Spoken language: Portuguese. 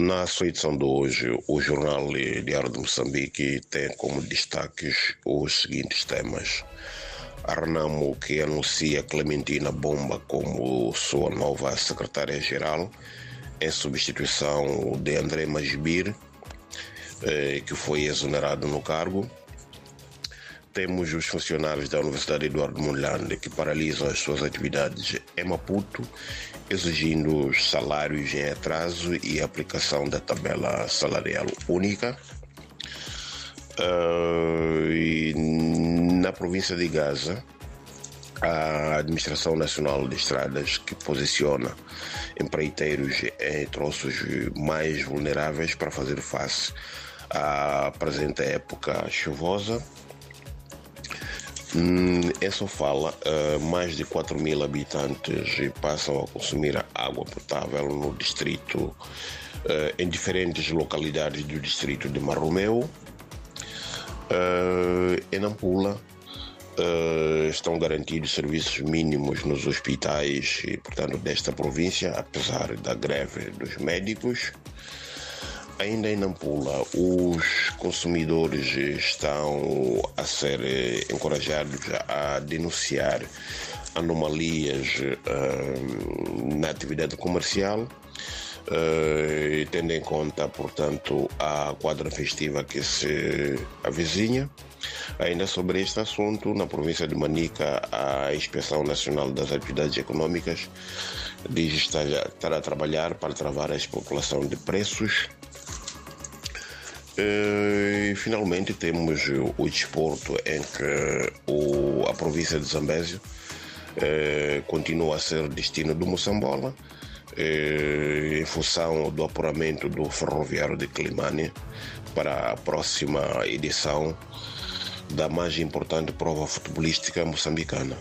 Na sua edição de hoje, o jornal Diário de Moçambique tem como destaques os seguintes temas. A Renamo que anuncia Clementina Bomba como sua nova secretária-geral, em substituição de André Magibir, eh, que foi exonerado no cargo. Temos os funcionários da Universidade Eduardo Mondlane que paralisam as suas atividades em Maputo, exigindo salários em atraso e aplicação da tabela salarial única. Uh, e na província de Gaza, a Administração Nacional de Estradas, que posiciona empreiteiros em troços mais vulneráveis para fazer face à presente época chuvosa, Hum, em Sofala, uh, mais de 4 mil habitantes passam a consumir água potável no distrito, uh, em diferentes localidades do distrito de Marromeu. Uh, em Nampula, estão garantidos serviços mínimos nos hospitais, portanto, desta província, apesar da greve dos médicos. Ainda em Nampula, os consumidores estão a ser eh, encorajados a denunciar anomalias uh, na atividade comercial, uh, tendo em conta, portanto, a quadra festiva que se avizinha. Ainda sobre este assunto, na província de Manica, a Inspeção Nacional das Atividades Econômicas diz estar, a trabalhar para travar a especulação de preços e finalmente temos o desporto em que o, a província de Zambésio eh, continua a ser destino do Moçambola eh, em função do apuramento do ferroviário de Climane para a próxima edição da mais importante prova futebolística moçambicana.